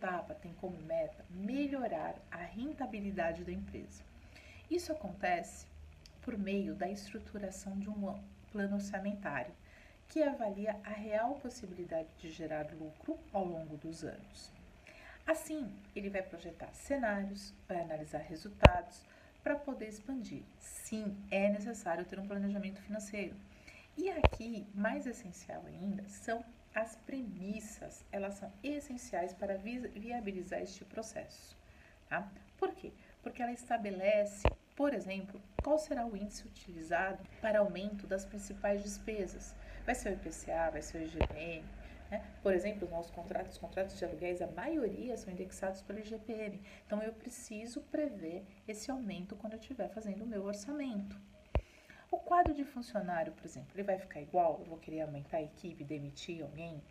etapa tem como meta melhorar a rentabilidade da empresa. Isso acontece por meio da estruturação de um plano orçamentário, que avalia a real possibilidade de gerar lucro ao longo dos anos. Assim, ele vai projetar cenários, vai analisar resultados para poder expandir. Sim, é necessário ter um planejamento financeiro. E aqui, mais essencial ainda, são as premissas. Elas são essenciais para viabilizar este processo. Tá? Por quê? Porque ela estabelece, por exemplo, qual será o índice utilizado para aumento das principais despesas. Vai ser o IPCA, vai ser o IGPM, né? Por exemplo, os nossos contratos, os contratos de aluguéis, a maioria são indexados pelo IGPM. Então, eu preciso prever esse aumento quando eu estiver fazendo o meu orçamento. O quadro de funcionário, por exemplo, ele vai ficar igual? Eu vou querer aumentar a equipe, demitir alguém?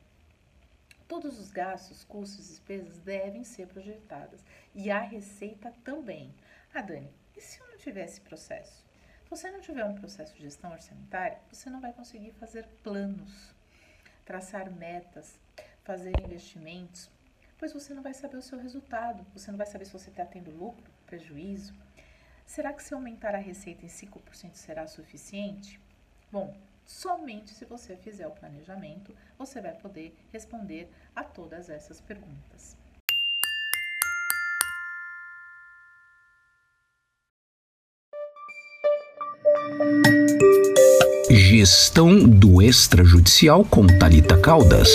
Todos os gastos, custos despesas devem ser projetadas. E a receita também. Ah, Dani, e se eu não tiver esse processo? Se você não tiver um processo de gestão orçamentária, você não vai conseguir fazer planos traçar metas, fazer investimentos, pois você não vai saber o seu resultado, você não vai saber se você está tendo lucro, prejuízo. Será que se aumentar a receita em 5% será suficiente? Bom, somente se você fizer o planejamento, você vai poder responder a todas essas perguntas. Gestão do extrajudicial com Talita Caldas.